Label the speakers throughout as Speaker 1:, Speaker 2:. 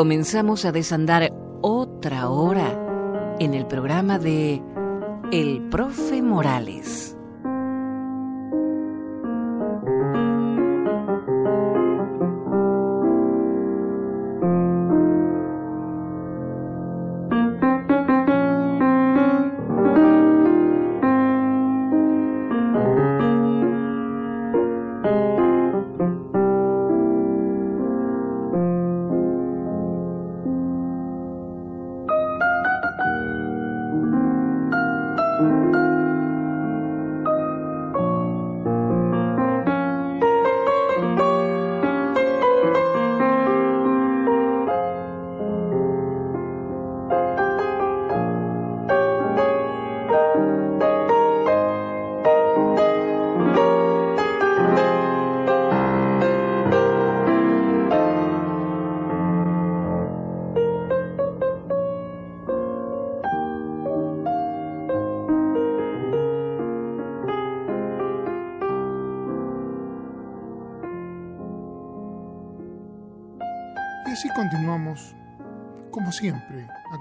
Speaker 1: Comenzamos a desandar otra hora en el programa de El Profe Morales.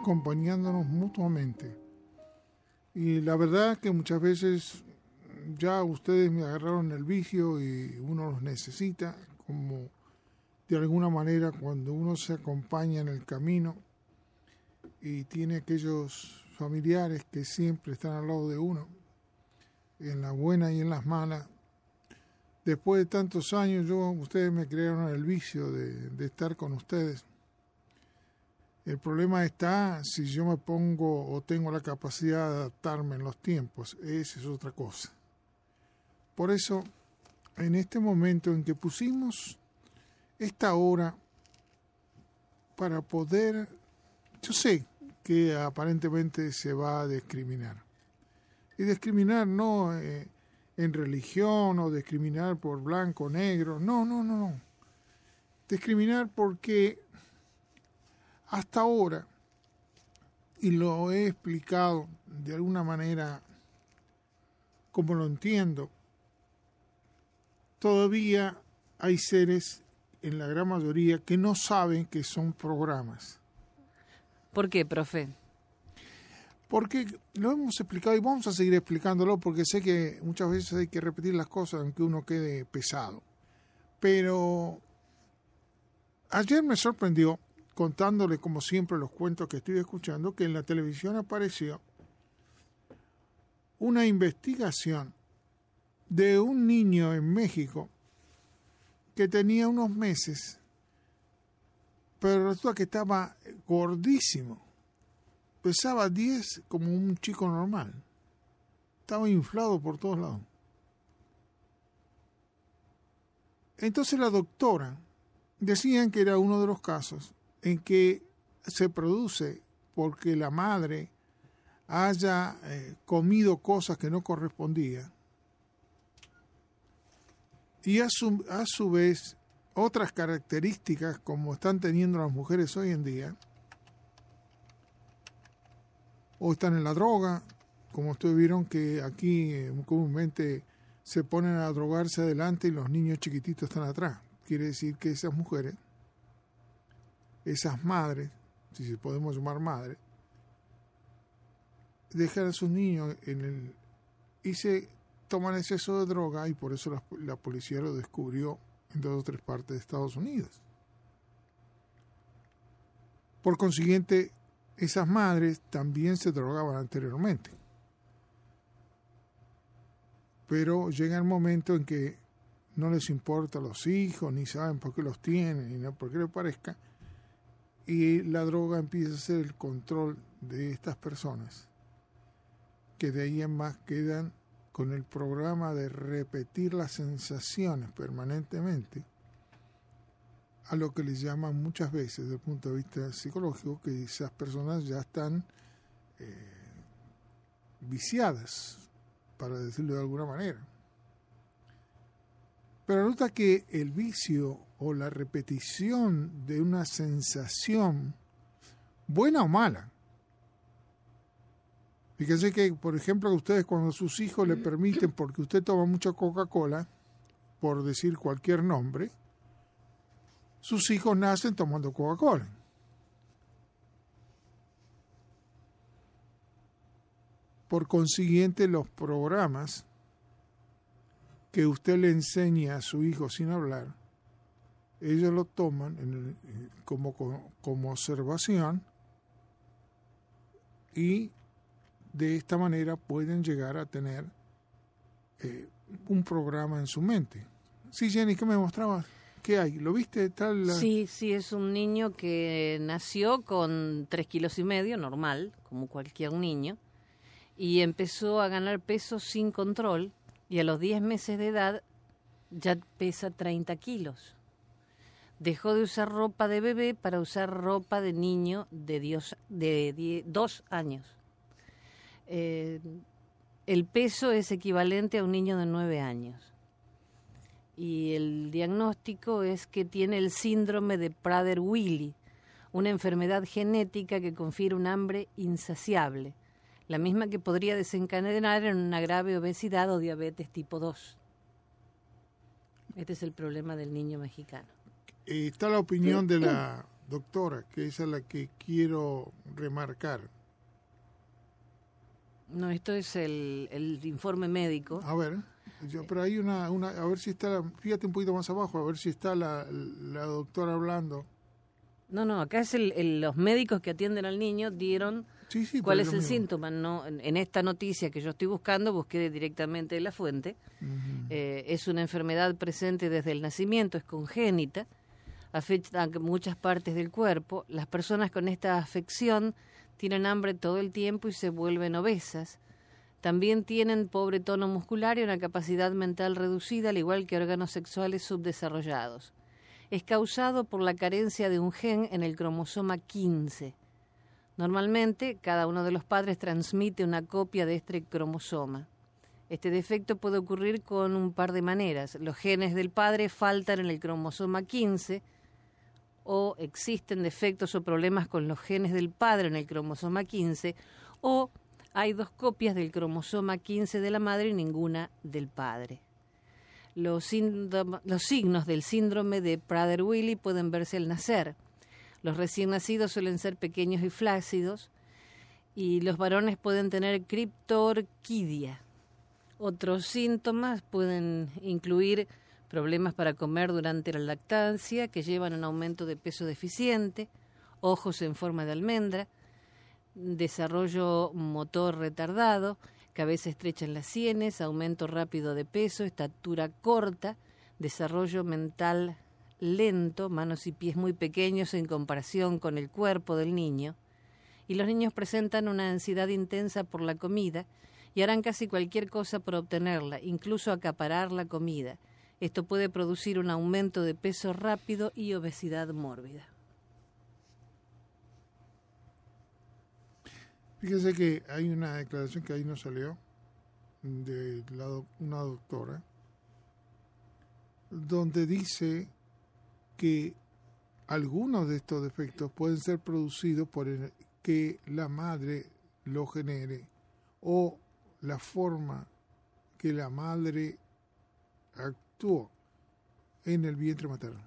Speaker 2: Acompañándonos mutuamente. Y la verdad que muchas veces ya ustedes me agarraron el vicio y uno los necesita, como de alguna manera cuando uno se acompaña en el camino y tiene aquellos familiares que siempre están al lado de uno, en la buena y en las malas. Después de tantos años, yo, ustedes me crearon el vicio de, de estar con ustedes el problema está si yo me pongo o tengo la capacidad de adaptarme en los tiempos. Esa es otra cosa. Por eso, en este momento en que pusimos esta hora para poder, yo sé que aparentemente se va a discriminar. Y discriminar no eh, en religión o discriminar por blanco, negro, no, no, no, no. Discriminar porque hasta ahora, y lo he explicado de alguna manera como lo entiendo, todavía hay seres, en la gran mayoría, que no saben que son programas.
Speaker 1: ¿Por qué, profe?
Speaker 2: Porque lo hemos explicado y vamos a seguir explicándolo porque sé que muchas veces hay que repetir las cosas aunque uno quede pesado. Pero ayer me sorprendió contándole como siempre los cuentos que estoy escuchando, que en la televisión apareció una investigación de un niño en México que tenía unos meses, pero resulta que estaba gordísimo, pesaba 10 como un chico normal, estaba inflado por todos lados. Entonces la doctora decían que era uno de los casos en que se produce porque la madre haya eh, comido cosas que no correspondían. Y a su, a su vez otras características como están teniendo las mujeres hoy en día o están en la droga como ustedes vieron que aquí eh, comúnmente se ponen a drogarse adelante y los niños chiquititos están atrás. Quiere decir que esas mujeres esas madres, si se podemos llamar madres, dejan a sus niños en el y se toman exceso de droga y por eso la, policía lo descubrió en dos o tres partes de Estados Unidos. Por consiguiente, esas madres también se drogaban anteriormente. Pero llega el momento en que no les importa los hijos, ni saben por qué los tienen, ni por qué les parezca, y la droga empieza a ser el control de estas personas, que de ahí en más quedan con el programa de repetir las sensaciones permanentemente, a lo que les llaman muchas veces desde el punto de vista psicológico que esas personas ya están eh, viciadas, para decirlo de alguna manera. Pero nota que el vicio o la repetición de una sensación buena o mala. Fíjense que, por ejemplo, ustedes cuando sus hijos le permiten, porque usted toma mucha Coca-Cola, por decir cualquier nombre, sus hijos nacen tomando Coca-Cola. Por consiguiente, los programas que usted le enseña a su hijo sin hablar, ellos lo toman eh, como, como observación y de esta manera pueden llegar a tener eh, un programa en su mente. Sí, Jenny, ¿qué me mostrabas? ¿Qué hay? ¿Lo viste? Tal,
Speaker 1: Sí, sí, es un niño que nació con tres kilos y medio, normal, como cualquier niño, y empezó a ganar peso sin control y a los 10 meses de edad ya pesa 30 kilos. Dejó de usar ropa de bebé para usar ropa de niño de, dos años. Eh, el peso es equivalente a un niño de 9 años. Y el diagnóstico es que tiene el síndrome de Prader-Willi, una enfermedad genética que confiere un hambre insaciable la misma que podría desencadenar en una grave obesidad o diabetes tipo 2. Este es el problema del niño mexicano.
Speaker 2: Eh, está la opinión de la doctora, que es la que quiero remarcar.
Speaker 1: No, esto es el, informe médico.
Speaker 2: A ver, pero hay una, una, a ver si está, fíjate un poquito más abajo, a ver si está la, la doctora hablando.
Speaker 1: No, no, acá es el, los médicos que atienden al niño dieron ¿Cuál es el síntoma? No, en esta noticia que yo estoy buscando, busqué directamente la fuente. Eh, es una enfermedad presente desde el nacimiento, es congénita, afecta a muchas partes del cuerpo. Las personas con esta afección tienen hambre todo el tiempo y se vuelven obesas. También tienen pobre tono muscular y una capacidad mental reducida, al igual que órganos sexuales subdesarrollados. Es causado por la carencia de un gen en el cromosoma 15 Normalmente, cada uno de los padres transmite una copia de este cromosoma. Este defecto puede ocurrir con un par de maneras. Los genes del padre faltan en el cromosoma 15 o existen defectos o problemas con los genes del padre en el cromosoma 15 o hay dos copias del cromosoma 15 de la madre y ninguna del padre. Los, signos del síndrome de Prader-Willi pueden verse al nacer. Los recién nacidos suelen ser pequeños y flácidos y los varones pueden tener criptorquidia. Otros síntomas pueden incluir problemas para comer durante la lactancia que llevan a un aumento de peso deficiente, ojos en forma de almendra, desarrollo motor retardado, cabeza estrecha en las sienes, aumento rápido de peso, estatura corta, desarrollo mental lento, manos y pies muy pequeños en comparación con el cuerpo del niño, y los niños presentan una ansiedad intensa por la comida y harán casi cualquier cosa por obtenerla, incluso acaparar la comida. Esto puede producir un aumento de peso rápido y obesidad mórbida.
Speaker 2: Fíjese que hay una declaración que ahí no salió de una doctora donde dice que algunos de estos defectos pueden ser producidos por que la madre lo genere o la forma que la madre actuó en el vientre materno.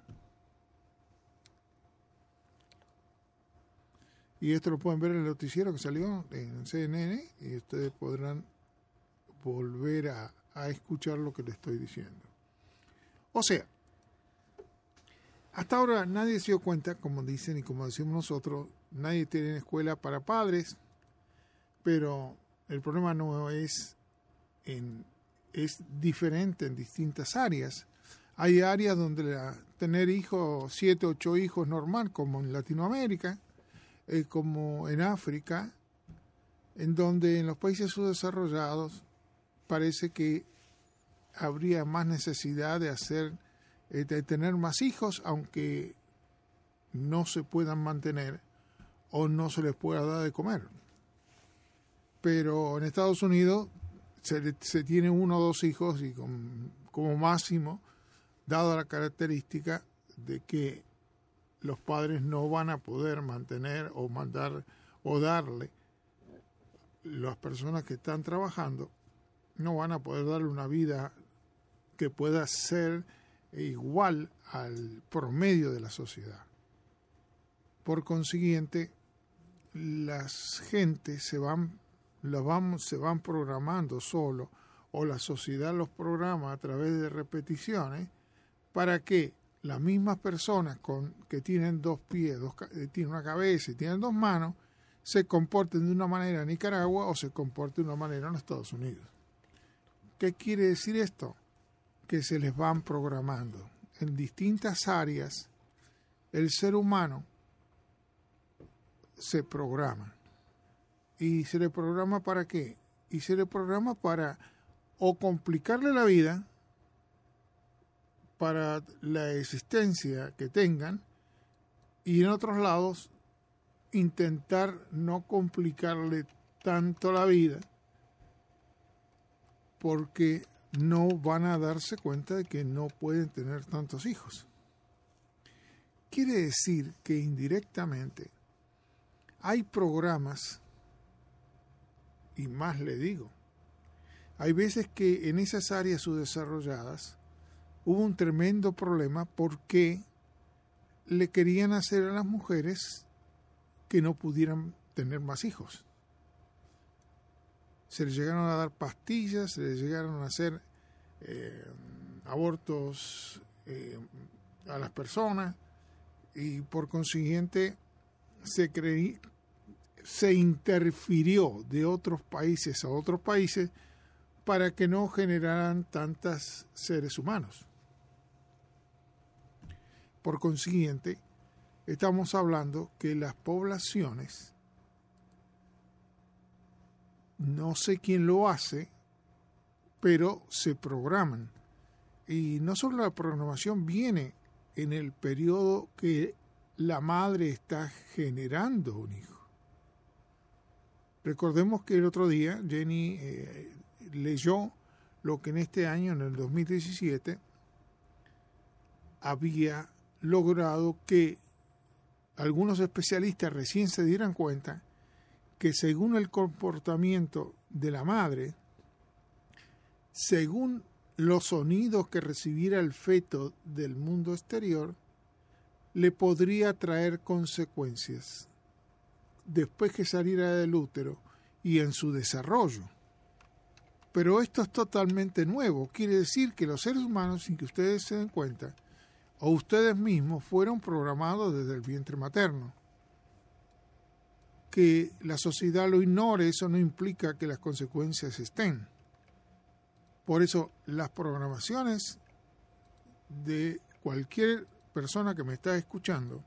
Speaker 2: Y esto lo pueden ver en el noticiero que salió en CNN y ustedes podrán volver a, a escuchar lo que le estoy diciendo. O sea, hasta ahora nadie se dio cuenta, como dicen y como decimos nosotros, nadie tiene escuela para padres, pero el problema no es en, es diferente en distintas áreas. Hay áreas donde tener hijos, siete, ocho hijos normal, como en Latinoamérica, eh, como en África, en donde en los países subdesarrollados parece que habría más necesidad de hacer eh, tener más hijos, aunque no se puedan mantener o no se les pueda dar de comer. Pero en Estados Unidos se, se tiene uno o dos hijos y como máximo, dado la característica de que los padres no van a poder mantener o mandar o darle las personas que están trabajando no van a poder darle una vida que pueda ser igual al promedio de la sociedad. Por consiguiente, las gentes se van, la vamos, se van programando solo o la sociedad los programa a través de repeticiones para que las mismas personas con, que tienen dos pies, dos, eh, tienen una cabeza y tienen dos manos, se comporten de una manera en Nicaragua o se comporten de una manera en Estados Unidos. ¿Qué quiere decir esto? Que se les van programando. En distintas áreas, el ser humano se programa. ¿Y se le programa para qué? Y se le programa para o complicarle la vida para la existencia que tengan y en otros lados intentar no complicarle tanto la vida porque no van a darse cuenta de que no pueden tener tantos hijos. Quiere decir que indirectamente hay programas, y más le digo, hay veces que en esas áreas subdesarrolladas hubo un tremendo problema porque le querían hacer a las mujeres que no pudieran tener más hijos. Se les llegaron a dar pastillas, se les llegaron a hacer eh, abortos eh, a las personas y por consiguiente se, creí, se interfirió de otros países a otros países para que no generaran tantos seres humanos. Por consiguiente, estamos hablando que las poblaciones, no sé quién lo hace, pero se programan. Y no solo la programación viene en el periodo que la madre está generando un hijo. Recordemos que el otro día Jenny eh, leyó lo que en este año, en el 2017, había logrado que algunos especialistas recién se dieran cuenta que según el comportamiento de la madre, según los sonidos que recibiera el feto del mundo exterior, le podría traer consecuencias después que saliera del útero y en su desarrollo. Pero esto es totalmente nuevo, quiere decir que los seres humanos, sin que ustedes se den cuenta, o ustedes mismos fueron programados desde el vientre materno. Que la sociedad lo ignore, eso no implica que las consecuencias estén. Por eso las programaciones de cualquier persona que me está escuchando,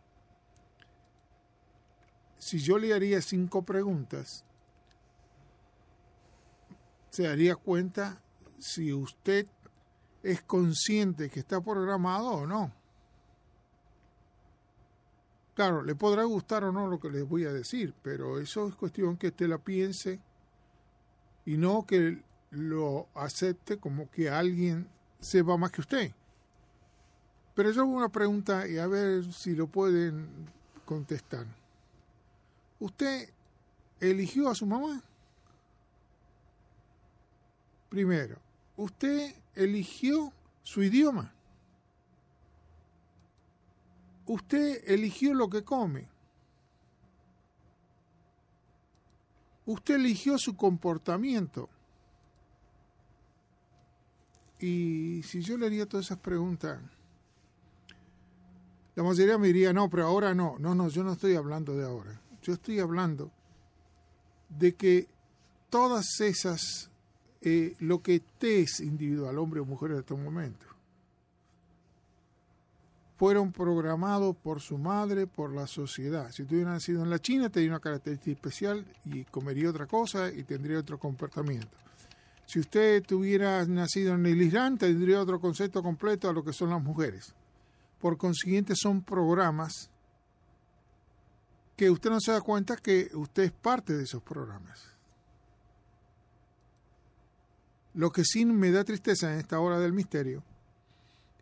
Speaker 2: si yo le haría cinco preguntas, se daría cuenta si usted es consciente que está programado o no. Claro, le podrá gustar o no lo que les voy a decir, pero eso es cuestión que usted la piense y no que lo acepte como que alguien sepa más que usted. Pero yo hago una pregunta y a ver si lo pueden contestar. ¿Usted eligió a su mamá? Primero, ¿usted eligió su idioma? Usted eligió lo que come. Usted eligió su comportamiento. Y si yo le haría todas esas preguntas, la mayoría me diría, no, pero ahora no. No, no, yo no estoy hablando de ahora. Yo estoy hablando de que todas esas, eh, lo que te es individual, hombre o mujer en este momento, fueron programados por su madre, por la sociedad. Si tú hubieras nacido en la China, tendría una característica especial y comería otra cosa y tendría otro comportamiento. Si usted tuviera nacido en el Islam, tendría otro concepto completo a lo que son las mujeres. Por consiguiente, son programas que usted no se da cuenta que usted es parte de esos programas. Lo que sí me da tristeza en esta hora del misterio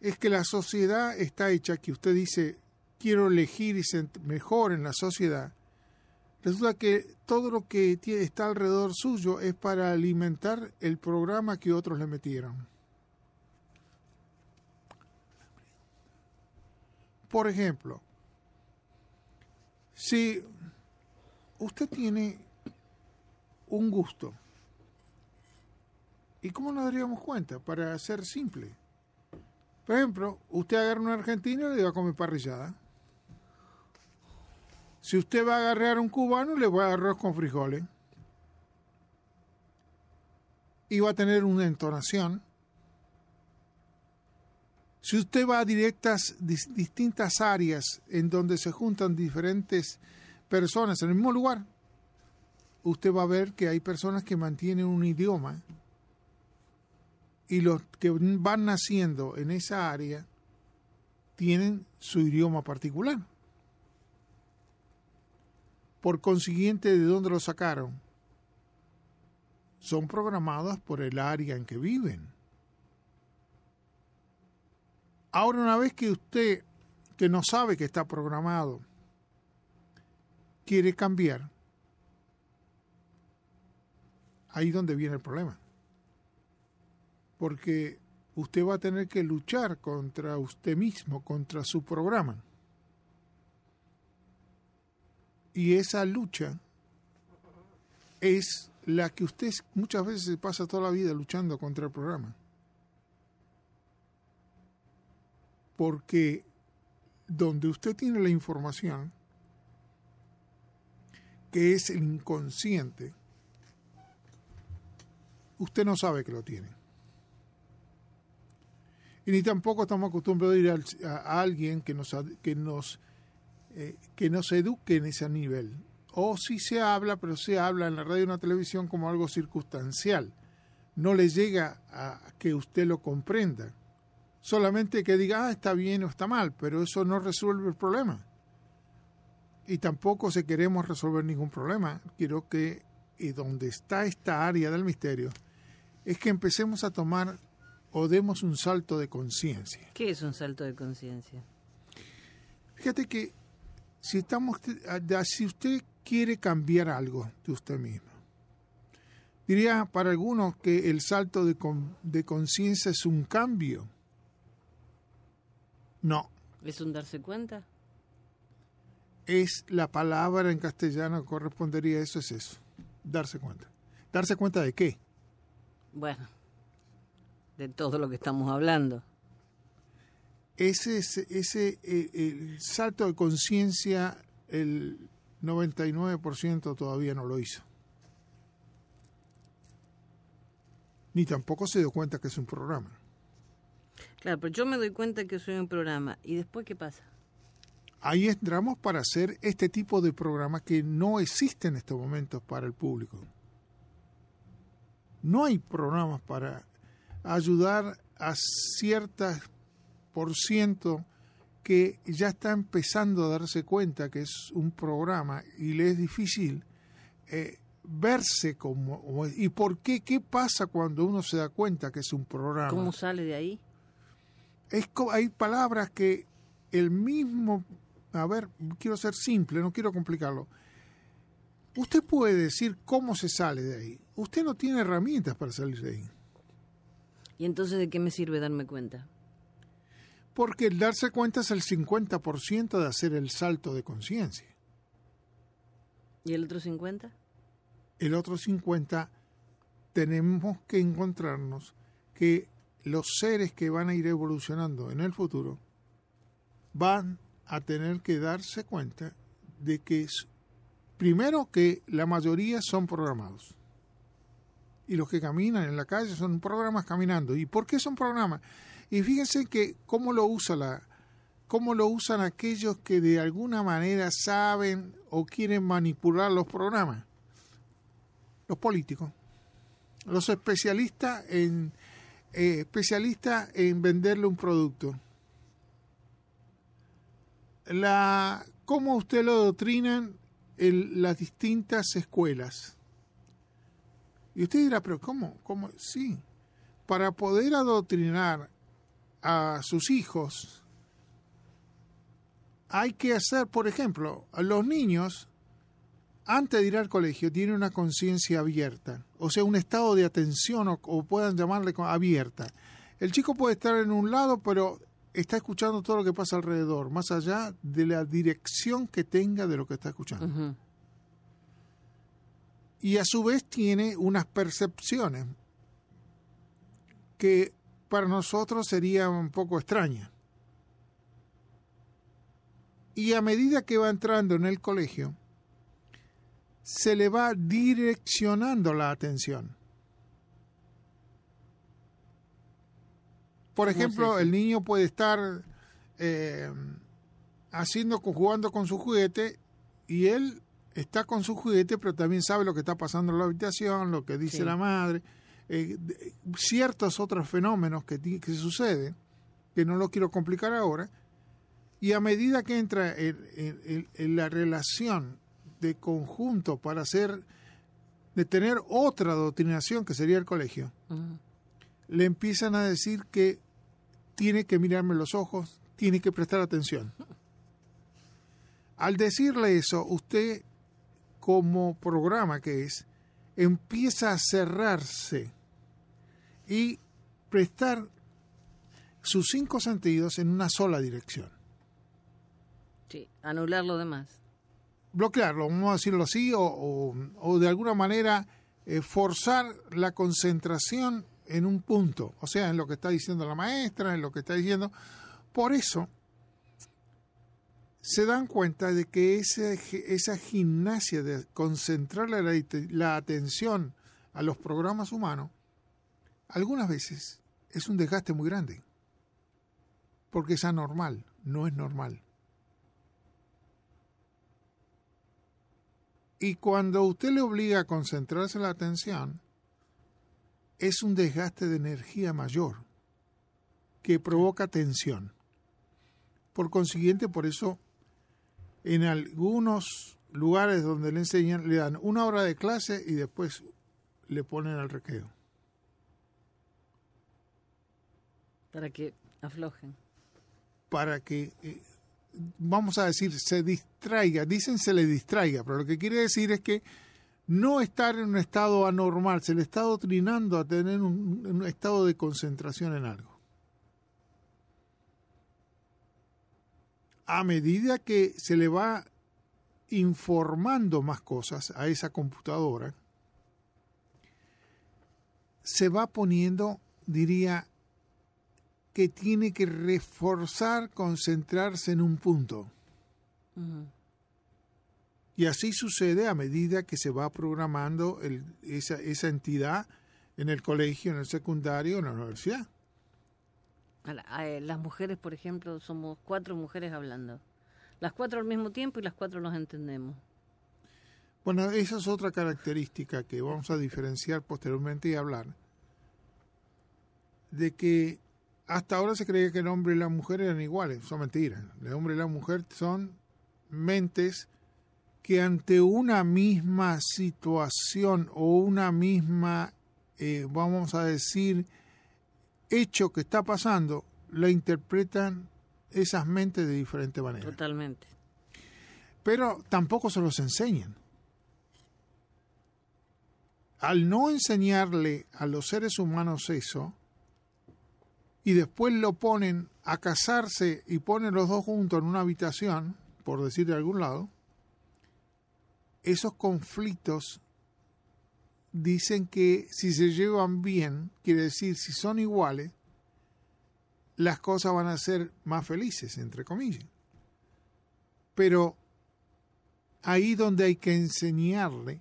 Speaker 2: es que la sociedad está hecha que usted dice, quiero elegir y ser mejor en la sociedad, resulta que todo lo que está alrededor suyo es para alimentar el programa que otros le metieron. Por ejemplo, si usted tiene un gusto, ¿y cómo nos daríamos cuenta? Para ser simple. Por ejemplo, usted agarra un argentino y le va a comer parrillada. Si usted va a agarrar un cubano, le va a arroz con frijoles. Y va a tener una entonación. Si usted va a directas, distintas áreas en donde se juntan diferentes personas en el mismo lugar, usted va a ver que hay personas que mantienen un idioma y los que van naciendo en esa área tienen su idioma particular. Por consiguiente, ¿de dónde lo sacaron? Son programados por el área en que viven. Ahora, una vez que usted, que no sabe que está programado, quiere cambiar, ahí es donde viene el problema. Porque usted va a tener que luchar contra usted mismo, contra su programa. Y esa lucha es la que usted muchas veces se pasa toda la vida luchando contra el programa. Porque donde usted tiene la información, que es el inconsciente, usted no sabe que lo tiene. Y ni tampoco estamos acostumbrados a ir a, alguien que nos, que nos eh, que no se eduque en ese nivel. O si se habla, pero se habla en la radio y en la televisión como algo circunstancial. No le llega a que usted lo comprenda. Solamente que diga, ah, está bien o está mal, pero eso no resuelve el problema. Y tampoco se queremos resolver ningún problema. Quiero que y donde está esta área del misterio es que empecemos a tomar o demos un salto de conciencia.
Speaker 1: ¿Qué es un salto de conciencia?
Speaker 2: Fíjate que si, estamos, si usted quiere cambiar algo de usted mismo, diría para algunos que el salto de, de conciencia es un cambio. No.
Speaker 1: ¿Es un darse cuenta?
Speaker 2: Es la palabra en castellano que correspondería a eso, es eso, darse cuenta. ¿Darse cuenta de qué?
Speaker 1: Bueno, de todo lo que estamos hablando
Speaker 2: ese, ese eh, el salto de conciencia, el 99% todavía no lo hizo. Ni tampoco se dio cuenta que es un programa.
Speaker 1: Claro, pero yo me doy cuenta que soy un programa. ¿Y después qué pasa?
Speaker 2: Ahí entramos para hacer este tipo de programas que no existen en estos momentos para el público. No hay programas para ayudar a ciertas por ciento que ya está empezando a darse cuenta que es un programa y le es difícil eh, verse como... ¿Y por qué? ¿Qué pasa cuando uno se da cuenta que es un programa?
Speaker 1: ¿Cómo sale de ahí?
Speaker 2: Es, hay palabras que el mismo... A ver, quiero ser simple, no quiero complicarlo. Usted puede decir cómo se sale de ahí. Usted no tiene herramientas para salir de ahí.
Speaker 1: ¿Y entonces de qué me sirve darme cuenta?
Speaker 2: porque el darse cuenta es el 50% de hacer el salto de conciencia.
Speaker 1: ¿Y el otro 50?
Speaker 2: El otro 50 tenemos que encontrarnos que los seres que van a ir evolucionando en el futuro van a tener que darse cuenta de que es, primero que la mayoría son programados y los que caminan en la calle son programas caminando. ¿Y por qué son programas? Y fíjense que cómo lo usa la, cómo lo usan aquellos que de alguna manera saben o quieren manipular los programas. Los políticos, los especialistas en eh, especialistas en venderle un producto. La cómo usted lo doctrinan en las distintas escuelas. Y usted dirá, pero ¿cómo? ¿Cómo? Sí. Para poder adoctrinar a sus hijos hay que hacer, por ejemplo, los niños, antes de ir al colegio, tienen una conciencia abierta, o sea, un estado de atención, o, o puedan llamarle abierta. El chico puede estar en un lado, pero está escuchando todo lo que pasa alrededor, más allá de la dirección que tenga de lo que está escuchando. Y a su vez tiene unas percepciones que para nosotros serían un poco extrañas. Y a medida que va entrando en el colegio, se le va direccionando la atención. Por ejemplo, el niño puede estar eh, haciendo, jugando con su juguete y él está con su juguete, pero también sabe lo que está pasando en la habitación, lo que dice la madre, eh, ciertos otros fenómenos que, que suceden, que no lo quiero complicar ahora, y a medida que entra en, la relación de conjunto para hacer, de tener otra adoctrinación que sería el colegio, le empiezan a decir que tiene que mirarme los ojos, tiene que prestar atención. Al decirle eso, usted, como programa que es, empieza a cerrarse y prestar sus cinco sentidos en una sola dirección.
Speaker 1: Sí, anular lo demás.
Speaker 2: Bloquearlo, vamos a decirlo así, o, o, de alguna manera eh, forzar la concentración en un punto, o sea, en lo que está diciendo la maestra, en lo que está diciendo. Por eso se dan cuenta de que esa gimnasia de concentrar la, la atención a los programas humanos, algunas veces es un desgaste muy grande, porque es anormal, no es normal. Y cuando usted le obliga a concentrarse la atención, es un desgaste de energía mayor que provoca tensión. Por consiguiente, por eso, en algunos lugares donde le enseñan, le dan una hora de clase y después le ponen al recreo.
Speaker 1: Para que aflojen.
Speaker 2: Para que, eh, vamos a decir, se distraiga. Dicen se le distraiga, pero lo que quiere decir es que no estar en un estado anormal, se le está adoctrinando a tener un, estado de concentración en algo. A medida que se le va informando más cosas a esa computadora, se va poniendo, diría, que tiene que reforzar, concentrarse en un punto. Y así sucede a medida que se va programando esa, esa entidad en el colegio, en el secundario, en la universidad.
Speaker 1: Eh, las mujeres, por ejemplo, somos cuatro mujeres hablando. Las cuatro al mismo tiempo y las cuatro nos entendemos.
Speaker 2: Bueno, esa es otra característica que vamos a diferenciar posteriormente y hablar. De que hasta ahora se creía que el hombre y la mujer eran iguales. Son mentiras. El hombre y la mujer son mentes que ante una misma situación o una misma, eh, vamos a decir, hecho que está pasando, la interpretan esas mentes de diferente manera.
Speaker 1: Totalmente.
Speaker 2: Pero tampoco se los enseñan. Al no enseñarle a los seres humanos eso, y después lo ponen a casarse y ponen los dos juntos en una habitación, por decir de algún lado, esos conflictos dicen que si se llevan bien, quiere decir si son iguales, las cosas van a ser más felices, entre comillas. Pero ahí donde hay que enseñarle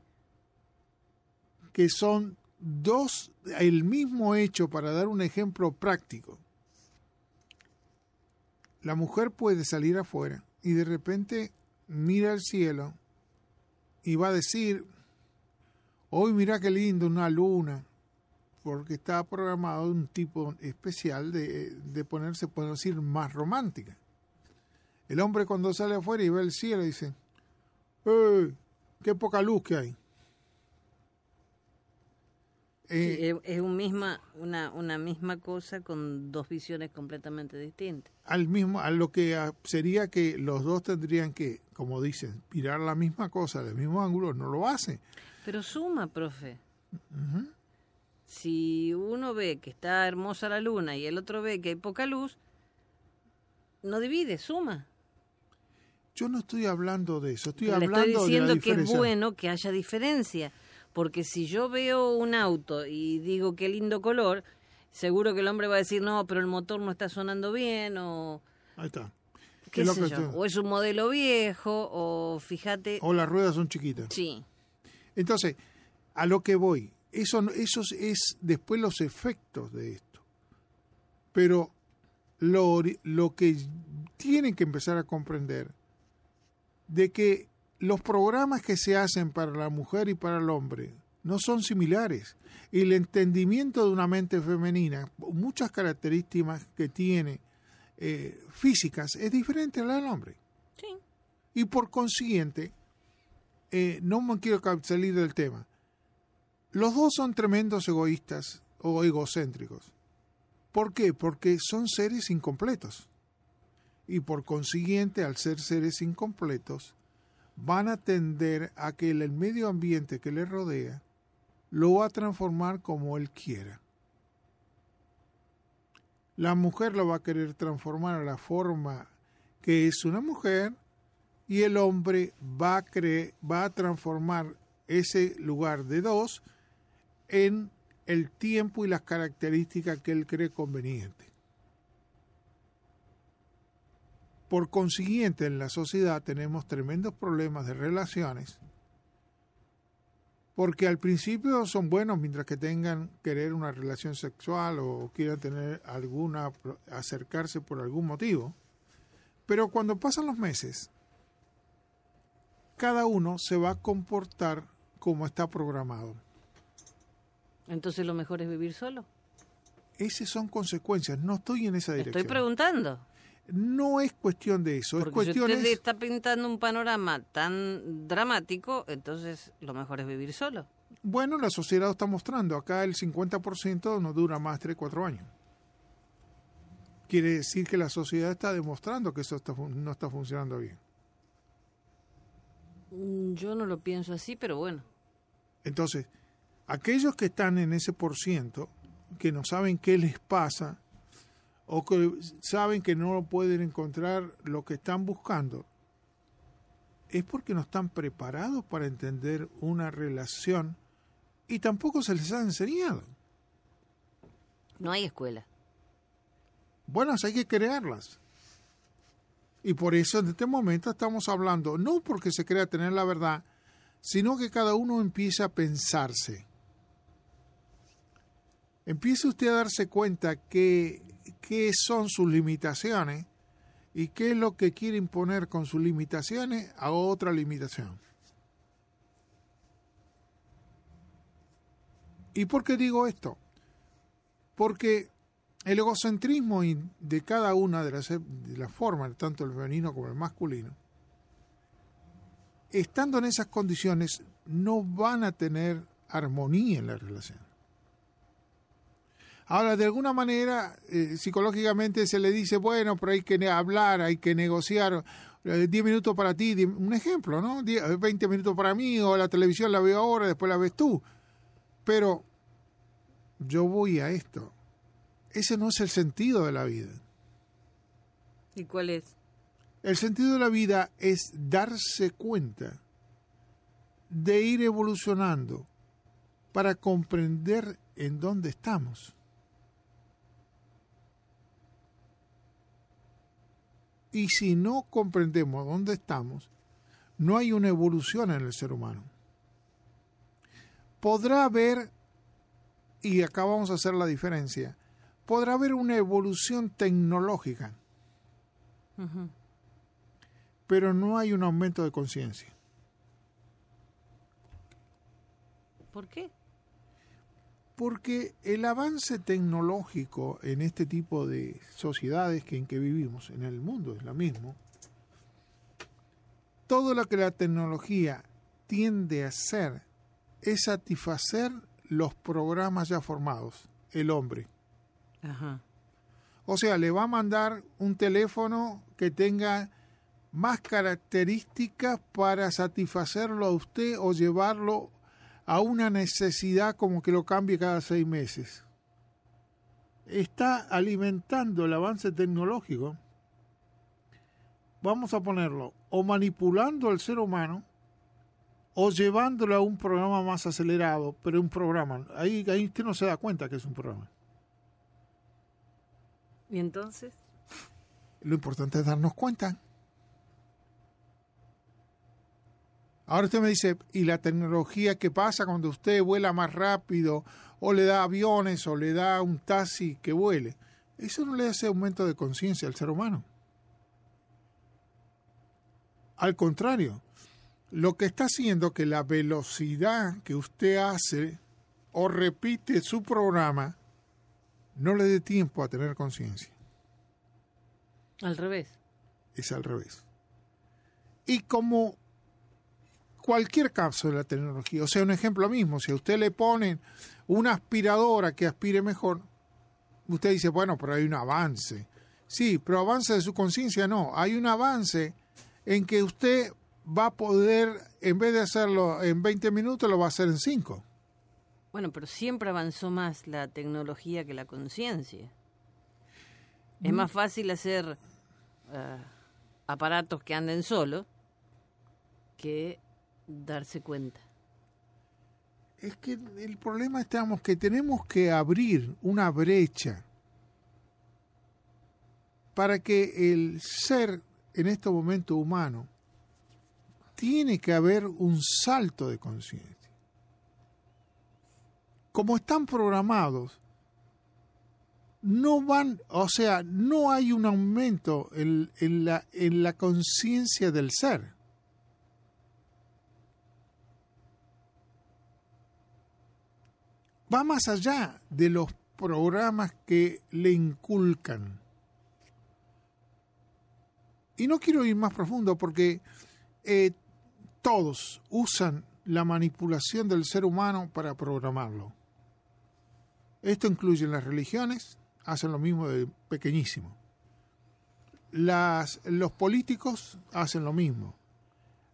Speaker 2: que son dos, el mismo hecho para dar un ejemplo práctico. La mujer puede salir afuera y de repente mira al cielo y va a decir, hoy mira qué lindo una luna, porque está programado un tipo especial de, de ponerse, puedo decir, más romántica. El hombre cuando sale afuera y ve el cielo dice, ¡Eh! ¡Qué poca luz que hay!
Speaker 1: Eh, es un misma, una, una misma cosa con dos visiones completamente distintas.
Speaker 2: Al mismo, a lo que sería que los dos tendrían que, como dicen, mirar la misma cosa del mismo ángulo, no lo hacen.
Speaker 1: Pero suma, profe. Si uno ve que está hermosa la luna y el otro ve que hay poca luz, no divide, suma.
Speaker 2: Yo no estoy hablando de eso, estoy hablando estoy
Speaker 1: diciendo
Speaker 2: que
Speaker 1: es bueno que haya diferencia, porque si yo veo un auto y digo qué lindo color, seguro que el hombre va a decir, no, pero el motor no está sonando bien, o...
Speaker 2: Ahí está.
Speaker 1: ¿Qué sé yo? O es un modelo viejo, o fíjate...
Speaker 2: O las ruedas son chiquitas.
Speaker 1: Sí.
Speaker 2: Entonces, a lo que voy, eso, eso es después los efectos de esto. Pero lo, lo que tienen que empezar a comprender de que los programas que se hacen para la mujer y para el hombre no son similares. Y el entendimiento de una mente femenina, muchas características que tiene eh, físicas, es diferente a la del hombre.
Speaker 1: Sí.
Speaker 2: Y por consiguiente, eh, no me quiero salir del tema. Los dos son tremendos egoístas o egocéntricos. ¿Por qué? Porque son seres incompletos. Y por consiguiente, al ser seres incompletos, van a tender a que el medio ambiente que les rodea lo va a transformar como él quiera. La mujer lo va a querer transformar a la forma que es una mujer y el hombre va a, va a transformar ese lugar de dos en el tiempo y las características que él cree conveniente. Por consiguiente, en la sociedad tenemos tremendos problemas de relaciones, porque al principio son buenos mientras que tengan querer una relación sexual o quieran tener alguna acercarse por algún motivo, pero cuando pasan los meses cada uno se va a comportar como está programado.
Speaker 1: Entonces lo mejor es vivir solo.
Speaker 2: Esas son consecuencias, no estoy en esa dirección.
Speaker 1: Estoy preguntando.
Speaker 2: No es cuestión de eso,
Speaker 1: Porque
Speaker 2: es cuestión
Speaker 1: si usted está pintando un panorama tan dramático, entonces lo mejor es vivir solo.
Speaker 2: Bueno, la sociedad lo está mostrando. Acá el 50% no dura más de 3, 4 años. Quiere decir que la sociedad está demostrando que eso no está funcionando bien.
Speaker 1: Mm, yo no lo pienso así, pero bueno.
Speaker 2: Entonces, aquellos que están en ese por ciento, que no saben qué les pasa, o que saben que no pueden encontrar lo que están buscando, es porque no están preparados para entender una relación y tampoco se les ha enseñado.
Speaker 1: No hay escuela.
Speaker 2: Bueno, hay que crearlas. Y por eso en este momento estamos hablando, no porque se crea tener la verdad, sino que cada uno empieza a pensarse. Empiece usted a darse cuenta que, qué son sus limitaciones y qué es lo que quiere imponer con sus limitaciones a otra limitación. ¿Y por qué digo esto? Porque el egocentrismo de cada una de las, formas, tanto el femenino como el masculino, estando en esas condiciones, no van a tener armonía en la relación. Ahora, de alguna manera, eh, psicológicamente se le dice, bueno, pero hay que hablar, hay que negociar, 10 eh, minutos para ti, un ejemplo, ¿no? 20 minutos para mí, o la televisión la veo ahora, después la ves tú. Pero yo voy a esto ese no es el sentido de la vida.
Speaker 1: ¿Y cuál es?
Speaker 2: El sentido de la vida es darse cuenta de ir evolucionando para comprender en dónde estamos. Y si no comprendemos dónde estamos, no hay una evolución en el ser humano. Podrá haber, y acá vamos a hacer la diferencia, podrá haber una evolución tecnológica, pero no hay un aumento de conciencia.
Speaker 1: ¿Por qué?
Speaker 2: Porque el avance tecnológico en este tipo de sociedades que en que vivimos, en el mundo es lo mismo, todo lo que la tecnología tiende a hacer es satisfacer los programas ya formados, el hombre. O sea, le va a mandar un teléfono que tenga más características para satisfacerlo a usted o llevarlo a una necesidad como que lo cambie cada seis meses. Está alimentando el avance tecnológico. Vamos a ponerlo, o manipulando al ser humano, o llevándolo a un programa más acelerado, pero un programa. Ahí, ahí usted no se da cuenta que es un programa.
Speaker 1: ¿Y entonces?
Speaker 2: Lo importante es darnos cuenta. Ahora usted me dice, ¿y la tecnología qué pasa cuando usted vuela más rápido o le da aviones o le da un taxi que vuele? Eso no le hace aumento de conciencia al ser humano. Al contrario, lo que está haciendo que la velocidad que usted hace o repite su programa no le dé tiempo a tener conciencia.
Speaker 1: Al revés.
Speaker 2: Es al revés. Y como cualquier caso de la tecnología. O sea, un ejemplo mismo, si a usted le ponen una aspiradora que aspire mejor, usted dice, bueno, pero hay un avance. Sí, pero avance de su conciencia no. Hay un avance en que usted va a poder, en vez de hacerlo en 20 minutos, lo va a hacer en 5.
Speaker 1: Bueno, pero siempre avanzó más la tecnología que la conciencia. Es mm. más fácil hacer eh, aparatos que anden solo que darse cuenta.
Speaker 2: Es que el problema estamos que tenemos que abrir una brecha para que el ser en este momento humano tiene que haber un salto de conciencia. Como están programados, no van, o sea, no hay un aumento en, la, en la conciencia del ser. va más allá de los programas que le inculcan. Y no quiero ir más profundo porque eh, todos usan la manipulación del ser humano para programarlo. Esto incluye las religiones, hacen lo mismo de pequeñísimo. Las, los políticos hacen lo mismo.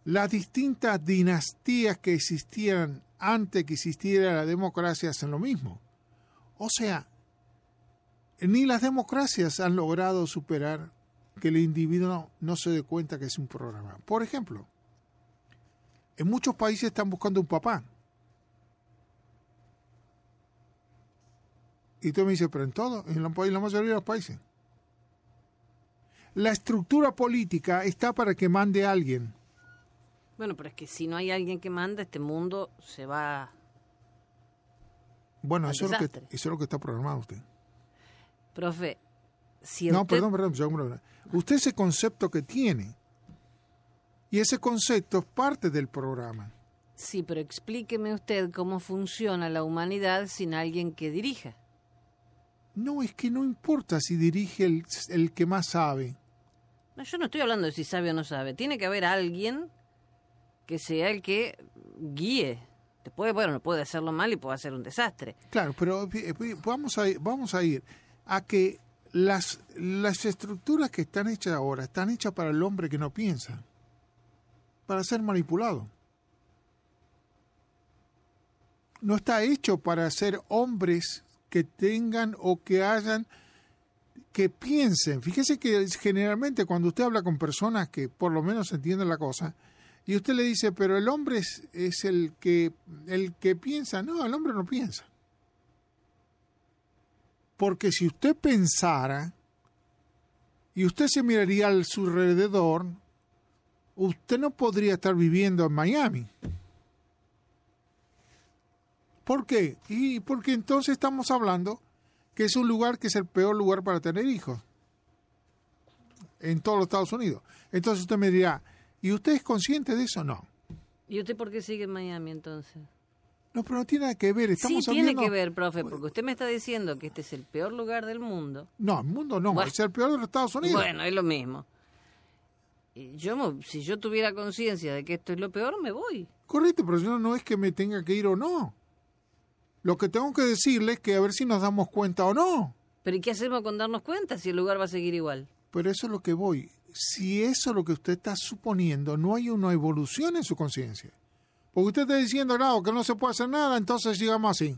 Speaker 2: Las distintas dinastías que existían antes que existiera la democracia hacen lo mismo. O sea, ni las democracias han logrado superar que el individuo no, se dé cuenta que es un programa. Por ejemplo, en muchos países están buscando un papá. Y tú me dices, pero en todo, en la, en la mayoría de los países. La estructura política está para que mande a alguien.
Speaker 1: Bueno, pero es que si no hay alguien que manda, este mundo se va.
Speaker 2: Bueno, eso es, lo que, eso es, lo que, está programado usted.
Speaker 1: Profe, si
Speaker 2: No, perdón, perdón, perdón. Usted ese concepto que tiene, y ese concepto es parte del programa.
Speaker 1: Sí, pero explíqueme usted cómo funciona la humanidad sin alguien que dirija.
Speaker 2: No, es que no importa si dirige el, el que más sabe.
Speaker 1: No, yo no estoy hablando de si sabe o no sabe. Tiene que haber alguien que sea el que guíe. Después, bueno, puede hacerlo mal y puede hacer un desastre.
Speaker 2: Claro, pero eh, vamos a, vamos a ir a que las, las estructuras que están hechas ahora están hechas para el hombre que no piensa, para ser manipulado. No está hecho para ser hombres que tengan o que hayan que piensen. Fíjese que generalmente cuando usted habla con personas que por lo menos entienden la cosa, y usted le dice, pero el hombre es, es, el, que, el que piensa. No, el hombre no piensa. Porque si usted pensara y usted se miraría a su alrededor, usted no podría estar viviendo en Miami. ¿Por qué? Y porque entonces estamos hablando que es un lugar que es el peor lugar para tener hijos en todos los Estados Unidos. Entonces usted me dirá, ¿Y usted es consciente de eso? No.
Speaker 1: ¿Y usted por qué sigue en Miami entonces?
Speaker 2: No, pero no tiene nada que ver. Estamos
Speaker 1: sí, tiene que ver, profe, porque usted me está diciendo que este es el peor lugar del mundo.
Speaker 2: No, el mundo no, es el peor de los Estados Unidos.
Speaker 1: Bueno, es lo mismo. Yo, si yo tuviera conciencia de que esto es lo peor, me voy.
Speaker 2: Correcto, pero no, no es que me tenga que ir o no. Lo que tengo que decirle es que a ver si nos damos cuenta o no.
Speaker 1: Pero ¿y qué hacemos con darnos cuenta si el lugar va a seguir igual?
Speaker 2: Pero eso es lo que voy. Si eso es lo que usted está suponiendo, no hay una evolución en su conciencia. Porque usted está diciendo, no, que no se puede hacer nada, entonces llegamos así.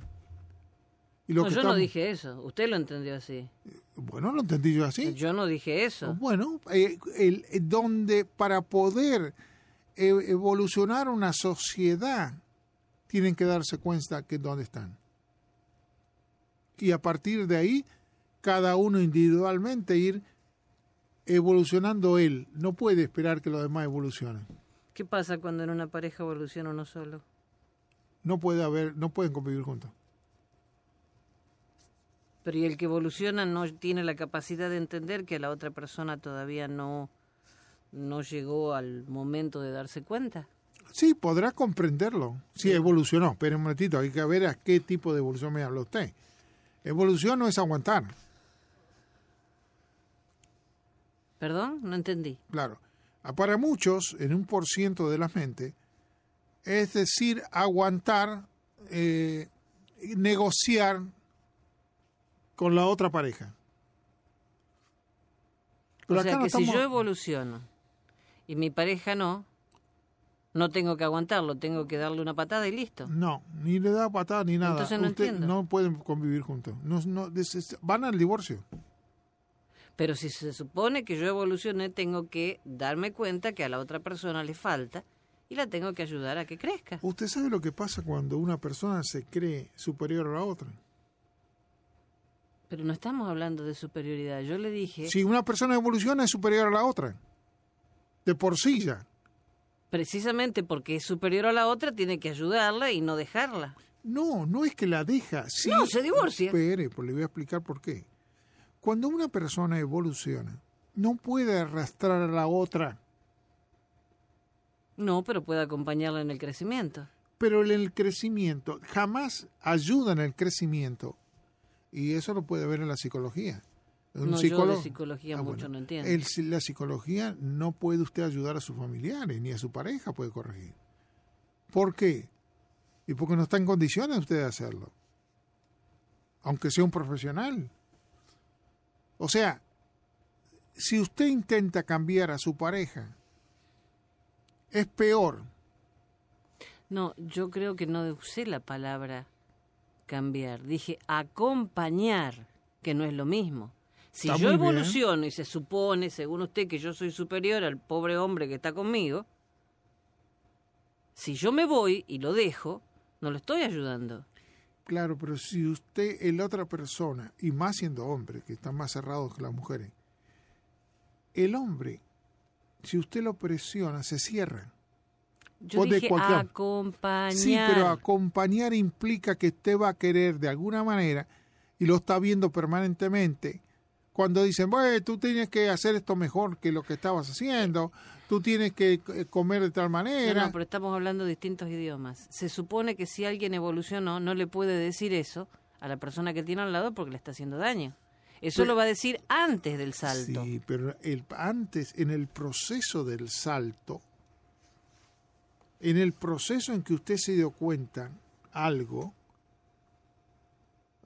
Speaker 1: Y lo no, yo no dije eso. Usted lo entendió así.
Speaker 2: Bueno, lo entendí yo así.
Speaker 1: Yo no dije eso.
Speaker 2: Bueno, eh, el, donde para poder e, evolucionar una sociedad, tienen que darse cuenta que dónde están. Y a partir de ahí, cada uno individualmente ir evolucionando él. No puede esperar que los demás evolucionen.
Speaker 1: ¿Qué pasa cuando en una pareja evoluciona uno solo?
Speaker 2: No puede haber, no pueden convivir juntos.
Speaker 1: Pero y el que evoluciona no tiene la capacidad de entender que la otra persona todavía no, no llegó al momento de darse cuenta.
Speaker 2: Sí, podrá comprenderlo. Sí, evolucionó. Pero un momentito, hay que ver a qué tipo de evolución me habla usted. Evolución no es aguantar.
Speaker 1: ¿Perdón? No entendí.
Speaker 2: Claro. Ah, para muchos, en un por ciento de la mente, es decir, aguantar, eh, negociar con la otra pareja.
Speaker 1: o sea que si yo evoluciono y mi pareja no, no tengo que aguantarlo, tengo que darle una patada y listo.
Speaker 2: No, ni le da patada ni nada.
Speaker 1: Entonces no entiendo.
Speaker 2: No pueden convivir juntos. No, no, van al divorcio.
Speaker 1: Pero si se supone que yo evolucioné, tengo que darme cuenta que a la otra persona le falta y la tengo que ayudar a que crezca.
Speaker 2: ¿Usted sabe lo que pasa cuando una persona se cree superior a la otra?
Speaker 1: Pero no estamos hablando de superioridad. Yo le dije...
Speaker 2: Si una persona evoluciona es superior a la otra. De por sí ya.
Speaker 1: Precisamente porque es superior a la otra, tiene que ayudarla y no dejarla.
Speaker 2: No, no es que la deja.
Speaker 1: Si no, se divorcia.
Speaker 2: Espere, pues le voy a explicar por qué. Cuando una persona evoluciona, no puede arrastrar a la otra.
Speaker 1: No, pero puede acompañarla en el crecimiento.
Speaker 2: Pero en el crecimiento jamás ayuda en el crecimiento y eso lo puede ver en la psicología.
Speaker 1: Un no, yo de psicología ah, mucho no entiendo.
Speaker 2: la psicología no puede usted ayudar a sus familiares, ni a su pareja puede corregir. ¿Por qué? Y porque no está en condiciones usted de hacerlo. Aunque sea un profesional. O sea, si usted intenta cambiar a su pareja, es peor.
Speaker 1: No, yo creo que no usé la palabra cambiar, dije acompañar, que no es lo mismo. Si yo evoluciono y se supone, según usted, que yo soy superior al pobre hombre que está conmigo, si yo me voy y lo dejo, no lo estoy ayudando.
Speaker 2: Claro, pero si usted es la otra persona, y más siendo hombre, que están más cerrados que las mujeres, el hombre, si usted lo presiona, se cierra.
Speaker 1: Yo dije acompañar.
Speaker 2: Sí, pero acompañar implica que usted va a querer de alguna manera y lo está viendo permanentemente. Cuando dicen, bueno, tú tienes que hacer esto mejor que lo que estabas haciendo, tú tienes que eh, comer de tal manera.
Speaker 1: No, pero estamos hablando de distintos idiomas. Se supone que si alguien evolucionó, no le puede decir eso a la persona que tiene al lado porque le está haciendo daño. Eso lo va a decir antes del salto.
Speaker 2: Sí, pero el, antes, en el proceso del salto, en el proceso en que usted se dio cuenta algo,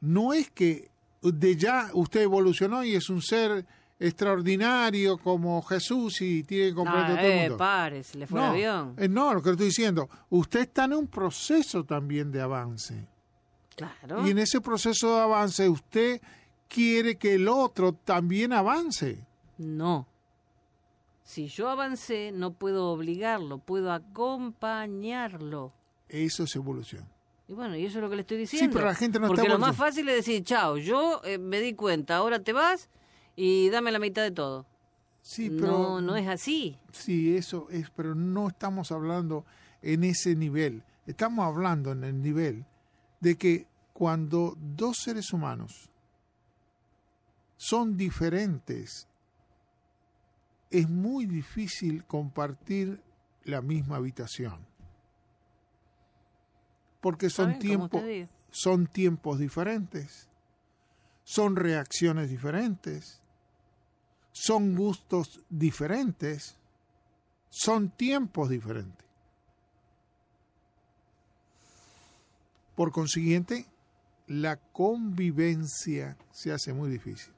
Speaker 2: no es que de ya usted evolucionó y es un ser extraordinario como Jesús y tiene que comprender todo el
Speaker 1: eh,
Speaker 2: mundo.
Speaker 1: Pares, le fue no, avión.
Speaker 2: Eh, no, lo que estoy diciendo, usted está en un proceso también de avance.
Speaker 1: Claro.
Speaker 2: Y en ese proceso de avance usted quiere que el otro también avance.
Speaker 1: No. Si yo avancé, no puedo obligarlo, puedo acompañarlo.
Speaker 2: Eso es evolución.
Speaker 1: Y bueno, y eso es lo que le estoy diciendo.
Speaker 2: Sí, pero la gente no
Speaker 1: Porque lo más fácil es decir, chao, yo eh, me di cuenta, ahora te vas y dame la mitad de todo.
Speaker 2: Sí, pero...
Speaker 1: No, no es así.
Speaker 2: Sí, eso es, pero no estamos hablando en ese nivel. Estamos hablando en el nivel de que cuando dos seres humanos son diferentes es muy difícil compartir la misma habitación. Porque son tiempos son tiempos diferentes. Son reacciones diferentes. Son gustos diferentes. Son tiempos diferentes. Por consiguiente, la convivencia se hace muy difícil.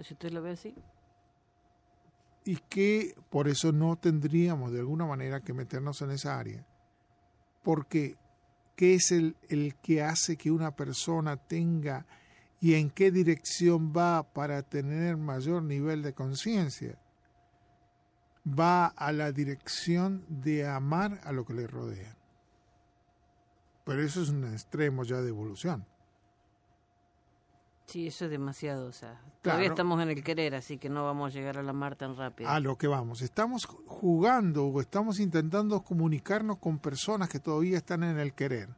Speaker 1: si usted lo ve así.
Speaker 2: Y que por eso no tendríamos de alguna manera que meternos en esa área. Porque, ¿qué es el, el que hace que una persona tenga y en qué dirección va para tener mayor nivel de conciencia? Va a la dirección de amar a lo que le rodea. Pero eso es un extremo ya de evolución.
Speaker 1: Sí, eso es demasiado, o sea, todavía estamos en el querer, así que no vamos a llegar a la mar tan rápido.
Speaker 2: A lo que vamos, estamos jugando o estamos intentando comunicarnos con personas que todavía están en el querer.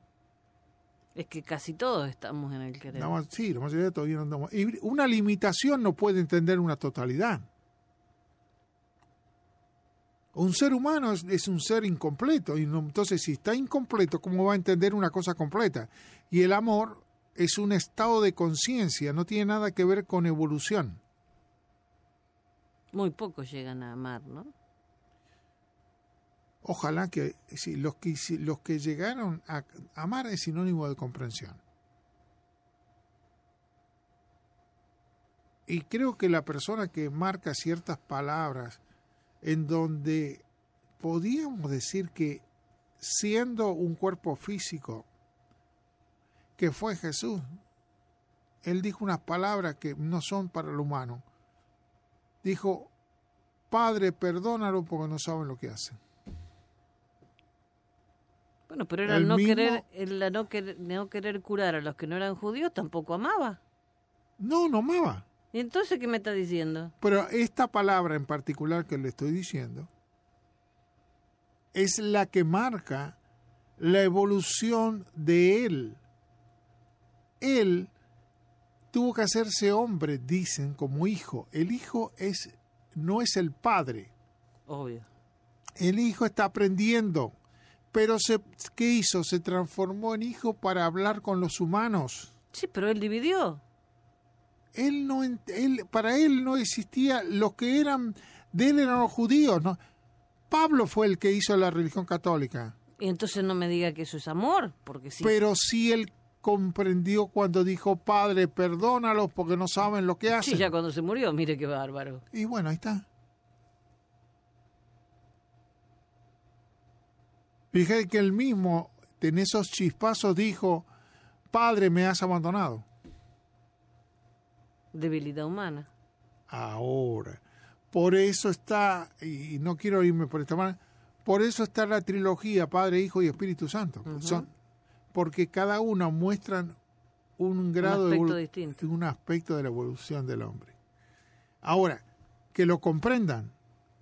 Speaker 1: Es que casi todos estamos en el querer.
Speaker 2: sí, la mayoría todavía no andamos. Y una limitación no puede entender una totalidad. Un ser humano es, un ser incompleto, y entonces si está incompleto, ¿cómo va a entender una cosa completa? Y el amor es un estado de conciencia, no tiene nada que ver con evolución.
Speaker 1: Muy pocos llegan a amar, ¿no?
Speaker 2: Ojalá que si, los que los que llegaron a amar es sinónimo de comprensión. Y creo que la persona que marca ciertas palabras en donde podíamos decir que siendo un cuerpo físico, que fue Jesús, él dijo unas palabras que no son para el humano. Dijo, Padre, perdónalo porque no saben lo que hacen.
Speaker 1: Bueno, pero era el no, querer, el no, querer, no querer curar a los que no eran judíos, tampoco amaba.
Speaker 2: No, no amaba.
Speaker 1: ¿Y entonces qué me está diciendo?
Speaker 2: Pero esta palabra en particular que le estoy diciendo es la que marca la evolución de él. Él tuvo que hacerse hombre, dicen, como hijo. El hijo es no es el padre.
Speaker 1: Obvio.
Speaker 2: El hijo está aprendiendo, pero se, ¿qué hizo? Se transformó en hijo para hablar con los humanos.
Speaker 1: Sí, pero él dividió
Speaker 2: él no él, para él no existía los que eran de él eran los judíos no Pablo fue el que hizo la religión católica
Speaker 1: y entonces no me diga que eso es amor porque sí
Speaker 2: pero sí él comprendió cuando dijo padre perdónalos porque no saben lo que hacen
Speaker 1: sí ya cuando se murió mire qué bárbaro.
Speaker 2: Y bueno ahí está. Fíjate que él mismo en esos chispazos dijo padre me has abandonado
Speaker 1: debilidad humana.
Speaker 2: Ahora, por eso está, y no quiero irme por esta manera, por eso está la trilogía Padre, Hijo y Espíritu Santo. Son, porque cada uno muestran un grado
Speaker 1: de distinto.
Speaker 2: un aspecto de la evolución del hombre. Ahora, que lo comprendan,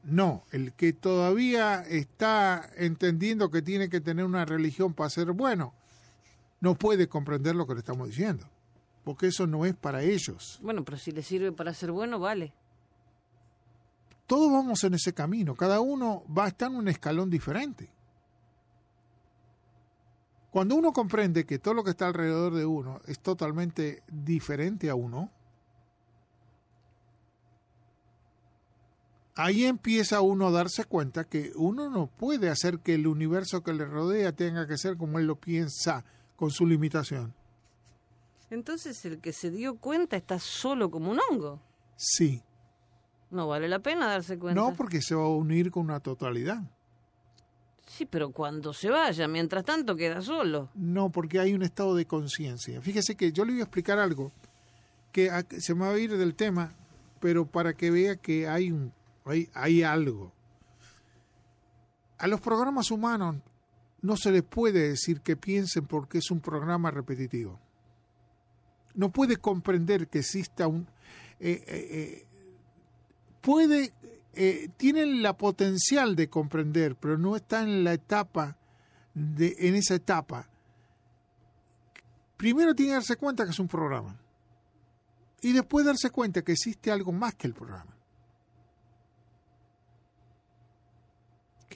Speaker 2: no, el que todavía está entendiendo que tiene que tener una religión para ser bueno, no puede comprender lo que le estamos diciendo porque eso no es para ellos.
Speaker 1: Bueno, pero si le sirve para ser bueno, vale.
Speaker 2: Todos vamos en ese camino, cada uno va a estar en un escalón diferente. Cuando uno comprende que todo lo que está alrededor de uno es totalmente diferente a uno, ahí empieza uno a darse cuenta que uno no puede hacer que el universo que le rodea tenga que ser como él lo piensa, con su limitación.
Speaker 1: Entonces el que se dio cuenta está solo como un hongo.
Speaker 2: Sí.
Speaker 1: No vale la pena darse cuenta.
Speaker 2: No, porque se va a unir con una totalidad.
Speaker 1: Sí, pero cuando se vaya, mientras tanto queda solo.
Speaker 2: No, porque hay un estado de conciencia. Fíjese que yo le voy a explicar algo que se me va a ir del tema, pero para que vea que hay un hay, hay algo. A los programas humanos no se les puede decir que piensen porque es un programa repetitivo no puede comprender que exista un... Eh, eh, eh, puede, tiene la potencial de comprender, pero no está en la etapa, de, en esa etapa. Primero tiene que darse cuenta que es un programa. Y después darse cuenta que existe algo más que el programa.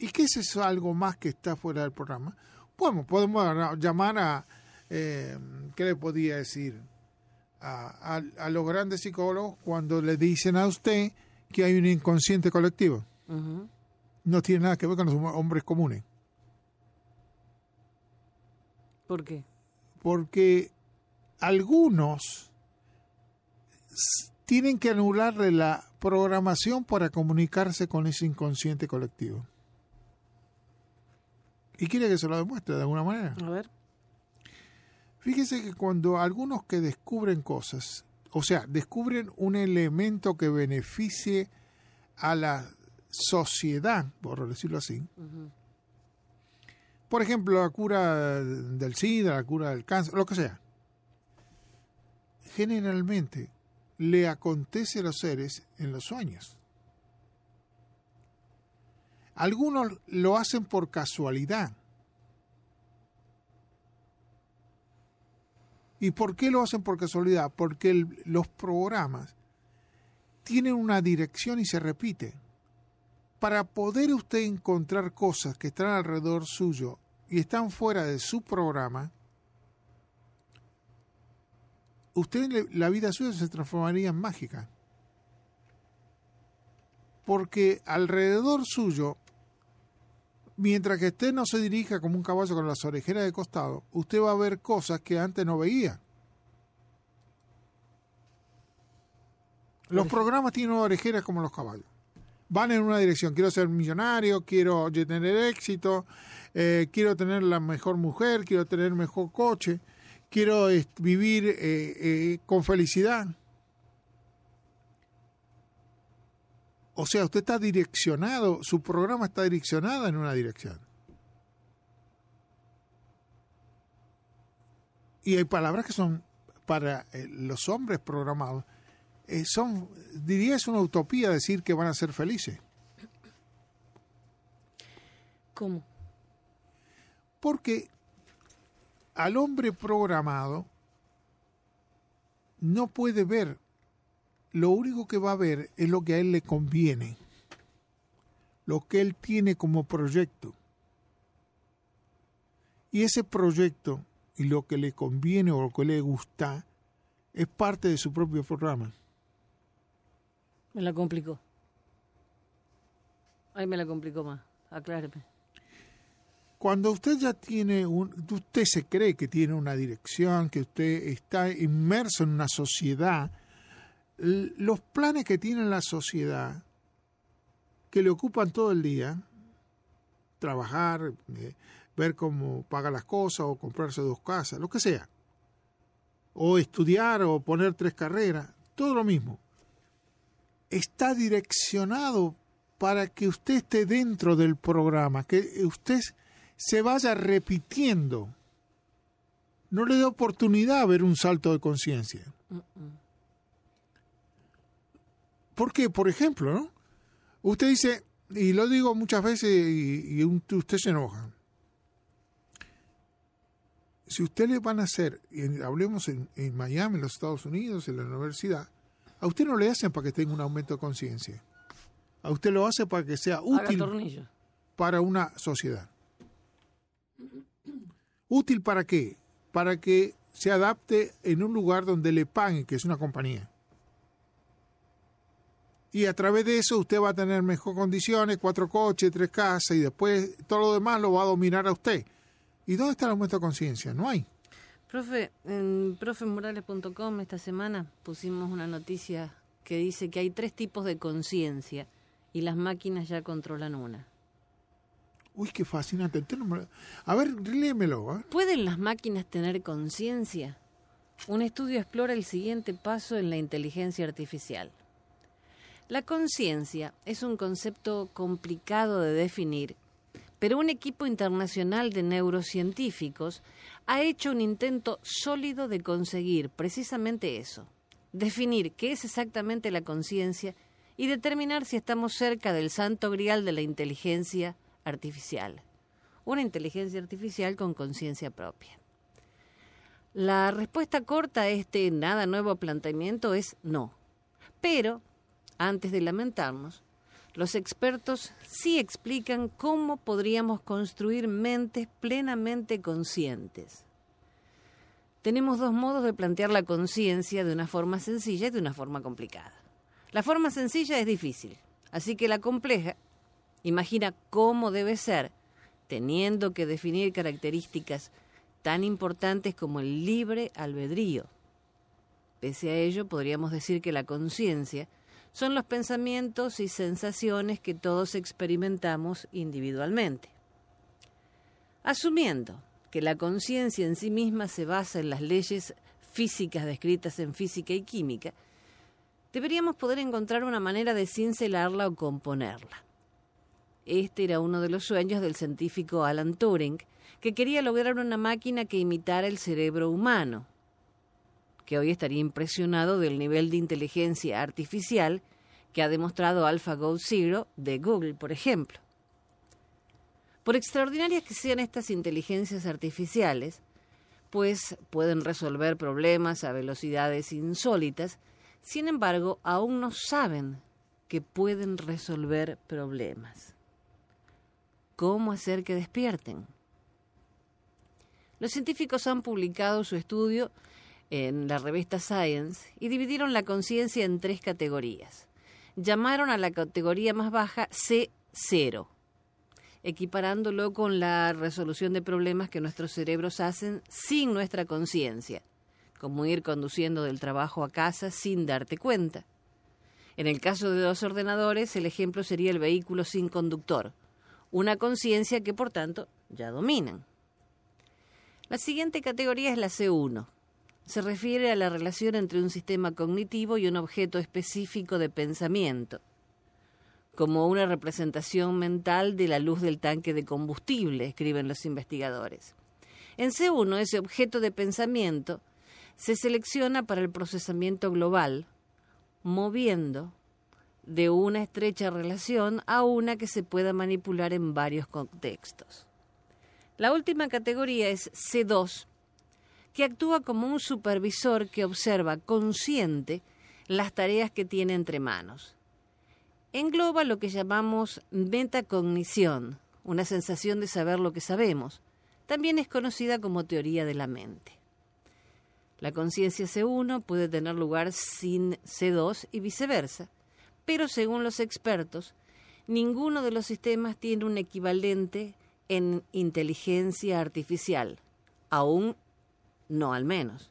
Speaker 2: ¿Y qué es eso algo más que está fuera del programa? Bueno, podemos llamar a, ¿qué le podía decir? a, los grandes psicólogos cuando le dicen a usted que hay un inconsciente colectivo. No tiene nada que ver con los hombres comunes.
Speaker 1: ¿Por qué?
Speaker 2: Porque algunos tienen que anularle la programación para comunicarse con ese inconsciente colectivo. ¿Y quiere que se lo demuestre de alguna manera?
Speaker 1: A ver.
Speaker 2: Fíjese que cuando algunos que descubren cosas, o sea, descubren un elemento que beneficie a la sociedad, por decirlo así, por ejemplo, la cura del SIDA, la cura del cáncer, lo que sea, generalmente le acontece a los seres en los sueños. Algunos lo hacen por casualidad. ¿Y por qué lo hacen por casualidad? Porque los programas tienen una dirección y se repiten. Para poder usted encontrar cosas que están alrededor suyo y están fuera de su programa, usted la vida suya se transformaría en mágica. Porque alrededor suyo, mientras que usted no se dirija como un caballo con las orejeras de costado, usted va a ver cosas que antes no veía. Los programas tienen orejeras como los caballos. Van en una dirección. Quiero ser millonario, quiero tener éxito, eh, quiero tener la mejor mujer, quiero tener mejor coche quiero vivir eh, eh, con felicidad. O sea, usted está direccionado, su programa está direccionado en una dirección. Y hay palabras que son para eh, los hombres programados. son, diría, es una utopía decir que van a ser felices.
Speaker 1: ¿Cómo?
Speaker 2: Porque al hombre programado no puede ver, lo único que va a ver es lo que a él le conviene, lo que él tiene como proyecto. Y ese proyecto y lo que le conviene o lo que le gusta es parte de su propio programa.
Speaker 1: Me la complicó. Ahí me la complicó más. Acláreme
Speaker 2: cuando usted ya tiene un, usted se cree que tiene una dirección, que usted está inmerso en una sociedad, los planes que tiene la sociedad, que le ocupan todo el día, trabajar, eh, ver cómo paga las cosas o comprarse dos casas, lo que sea, o estudiar o poner tres carreras, todo lo mismo, está direccionado para que usted esté dentro del programa, que usted se vaya repitiendo. No le da oportunidad a ver un salto de conciencia. ¿Por qué? Por ejemplo, ¿no? Usted dice, y lo digo muchas veces y, usted se enoja. Si usted le van a hacer, y hablemos en, Miami, en los Estados Unidos, en la universidad, a usted no le hacen para que tenga un aumento de conciencia. A usted lo hace para que sea útil para una sociedad. ¿Útil para qué? Para que se adapte en un lugar donde le paguen, que es una compañía. Y a través de eso usted va a tener mejor condiciones, cuatro coches, tres casas y después todo lo demás lo va a dominar a usted. ¿Y dónde está el aumento de conciencia? No hay.
Speaker 1: Profe, en profemorales.com esta semana pusimos una noticia que dice que hay tres tipos de conciencia y las máquinas ya controlan una.
Speaker 2: Uy, qué fascinante. A ver, léemelo.
Speaker 1: ¿Pueden las máquinas tener conciencia? Un estudio explora el siguiente paso en la inteligencia artificial. La conciencia es un concepto complicado de definir, pero un equipo internacional de neurocientíficos ha hecho un intento sólido de conseguir precisamente eso, definir qué es exactamente la conciencia y determinar si estamos cerca del santo grial de la inteligencia artificial, una inteligencia artificial con conciencia propia. La respuesta corta a este nada nuevo planteamiento es no. Pero, antes de lamentarnos, los expertos sí explican cómo podríamos construir mentes plenamente conscientes. Tenemos dos modos de plantear la conciencia de una forma sencilla y de una forma complicada. La forma sencilla es difícil, así que la compleja Imagina cómo debe ser, teniendo que definir características tan importantes como el libre albedrío. Pese a ello, podríamos decir que la conciencia son los pensamientos y sensaciones que todos experimentamos individualmente. Asumiendo que la conciencia en sí misma se basa en las leyes físicas descritas en física y química, deberíamos poder encontrar una manera de cincelarla o componerla. Este era uno de los sueños del científico Alan Turing, que quería lograr una máquina que imitara el cerebro humano, que hoy estaría impresionado del nivel de inteligencia artificial que ha demostrado AlphaGo Zero de Google, por ejemplo. Por extraordinarias que sean estas inteligencias artificiales, pues pueden resolver problemas a velocidades insólitas, sin embargo, aún no saben que pueden resolver problemas. ¿Cómo hacer que despierten? Los científicos han publicado su estudio en la revista Science y dividieron la conciencia en tres categorías. Llamaron a la categoría más baja C0, equiparándolo con la resolución de problemas que nuestros cerebros hacen sin nuestra conciencia, como ir conduciendo del trabajo a casa sin darte cuenta. En el caso de los ordenadores, el ejemplo sería el vehículo sin conductor, una conciencia que por tanto ya dominan. La siguiente categoría es la C1. Se refiere a la relación entre un sistema cognitivo y un objeto específico de pensamiento, como una representación mental de la luz del tanque de combustible, escriben los investigadores. En C1, ese objeto de pensamiento se selecciona para el procesamiento global, moviendo de una estrecha relación a una que se pueda manipular en varios contextos. La última categoría es C2, que actúa como un supervisor que observa consciente las tareas que tiene entre manos. Engloba lo que llamamos metacognición, una sensación de saber lo que sabemos. También es conocida como teoría de la mente. La conciencia C1 puede tener lugar sin C2 y viceversa, pero según los expertos, ninguno de los sistemas tiene un equivalente en inteligencia artificial, aún no al menos.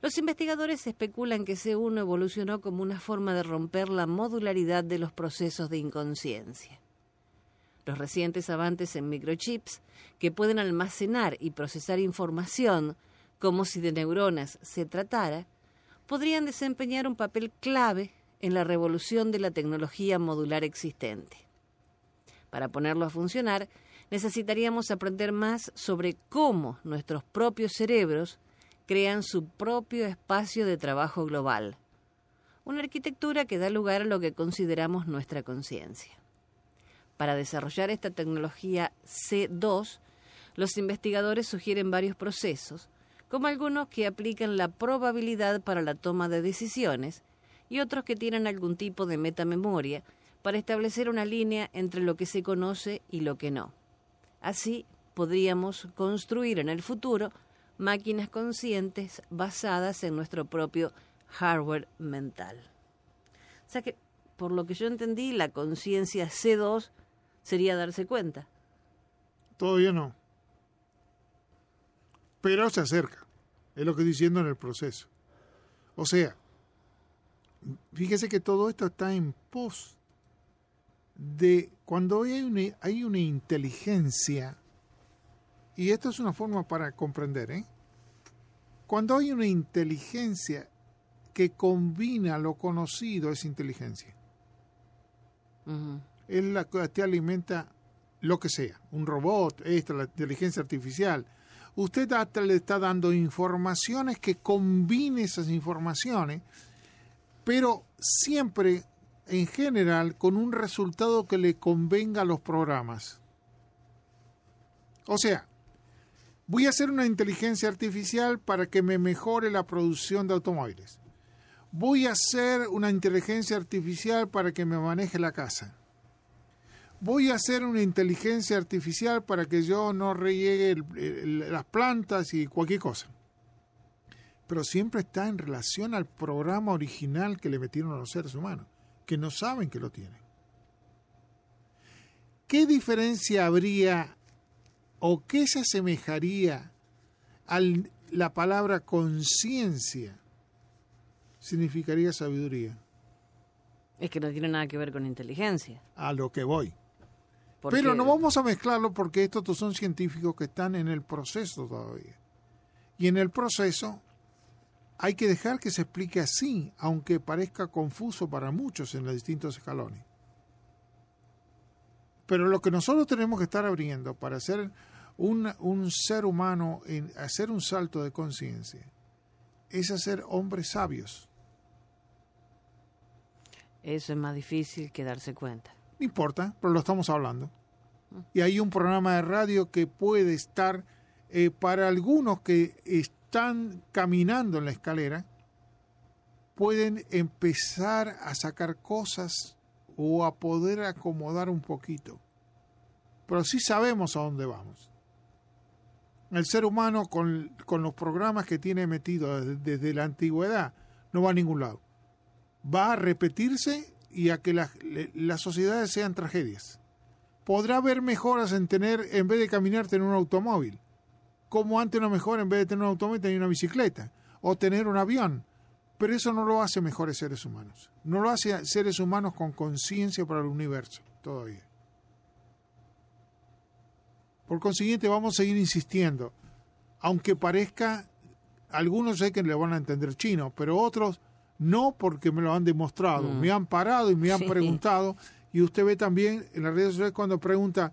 Speaker 1: Los investigadores especulan que C1 evolucionó como una forma de romper la modularidad de los procesos de inconsciencia. Los recientes avances en microchips, que pueden almacenar y procesar información como si de neuronas se tratara, podrían desempeñar un papel clave en la revolución de la tecnología modular existente. Para ponerlo a funcionar, necesitaríamos aprender más sobre cómo nuestros propios cerebros crean su propio espacio de trabajo global, una arquitectura que da lugar a lo que consideramos nuestra conciencia. Para desarrollar esta tecnología C2, los investigadores sugieren varios procesos, como algunos que aplican la probabilidad para la toma de decisiones y otros que tienen algún tipo de metamemoria para establecer una línea entre lo que se conoce y lo que no. Así podríamos construir en el futuro máquinas conscientes basadas en nuestro propio hardware mental. O sea que, por lo que yo entendí, la conciencia C2 sería darse cuenta.
Speaker 2: Todavía no. Pero se acerca. Es lo que estoy diciendo en el proceso. O sea, fíjese que todo esto está en pos de cuando hay una, hay una inteligencia, y esto es una forma para comprender, ¿eh? cuando hay una inteligencia que combina lo conocido, es inteligencia. Es la que te alimenta lo que sea, un robot, esta, la inteligencia artificial. Usted le está dando informaciones que combine esas informaciones, pero siempre en general con un resultado que le convenga a los programas. O sea, voy a hacer una inteligencia artificial para que me mejore la producción de automóviles. Voy a hacer una inteligencia artificial para que me maneje la casa. Voy a hacer una inteligencia artificial para que yo no riegue las plantas y cualquier cosa. Pero siempre está en relación al programa original que le metieron los seres humanos que no saben que lo tienen. ¿Qué diferencia habría o qué se asemejaría al, la palabra conciencia significaría sabiduría.
Speaker 1: Es que no tiene nada que ver con inteligencia.
Speaker 2: A lo que voy. Pero no vamos a mezclarlo porque estos son científicos que están en el proceso todavía. Y en el proceso hay que dejar que se explique así, aunque parezca confuso para muchos en los distintos escalones. Pero lo que nosotros tenemos que estar abriendo para ser un, un ser humano, en hacer un salto de conciencia, es hacer hombres sabios.
Speaker 1: Eso es más difícil que darse cuenta.
Speaker 2: No importa, pero lo estamos hablando. Y hay un programa de radio que puede estar eh, para algunos que están caminando en la escalera, pueden empezar a sacar cosas o a poder acomodar un poquito. Pero sí sabemos a dónde vamos. El ser humano con, los programas que tiene metido desde, la antigüedad no va a ningún lado. Va a repetirse y a que las sociedades sean tragedias. Podrá haber mejoras en tener, en vez de caminarte en un automóvil, como antes no mejor en vez de tener un automóvil tener una bicicleta o tener un avión. Pero eso no lo hace mejores seres humanos. No lo hace seres humanos con conciencia para el universo todavía. Por consiguiente, vamos a seguir insistiendo. Aunque parezca, algunos sé que le van a entender chino, pero otros no porque me lo han demostrado. Mm. Me han parado y me han preguntado. Y usted ve también en las redes sociales cuando pregunta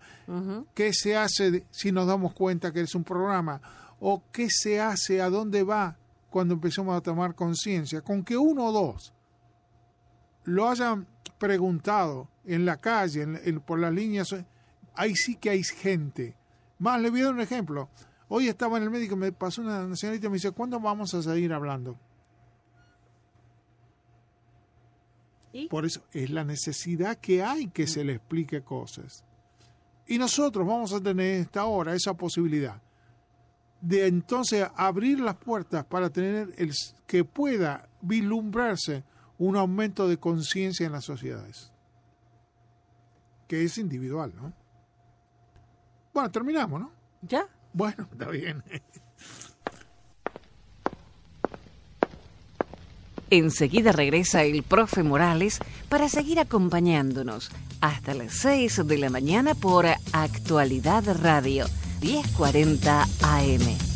Speaker 2: qué se hace si nos damos cuenta que es un programa o qué se hace, a dónde va cuando empezamos a tomar conciencia. Con que uno o dos lo hayan preguntado en la calle, por las líneas, ahí sí que hay gente más, le voy a dar un ejemplo. Hoy estaba en el médico, me pasó una señorita y me dice, ¿cuándo vamos a seguir hablando? Por eso es la necesidad que hay que se le explique cosas. Y nosotros vamos a tener esta hora esa posibilidad de entonces abrir las puertas para tener el que pueda vislumbrarse un aumento de conciencia en las sociedades, que es individual, ¿no? Bueno, terminamos, ¿no?
Speaker 1: ¿Ya?
Speaker 2: Bueno, está bien.
Speaker 1: Enseguida regresa el profe Morales para seguir acompañándonos hasta las 6 de la mañana por Actualidad Radio 1040 AM.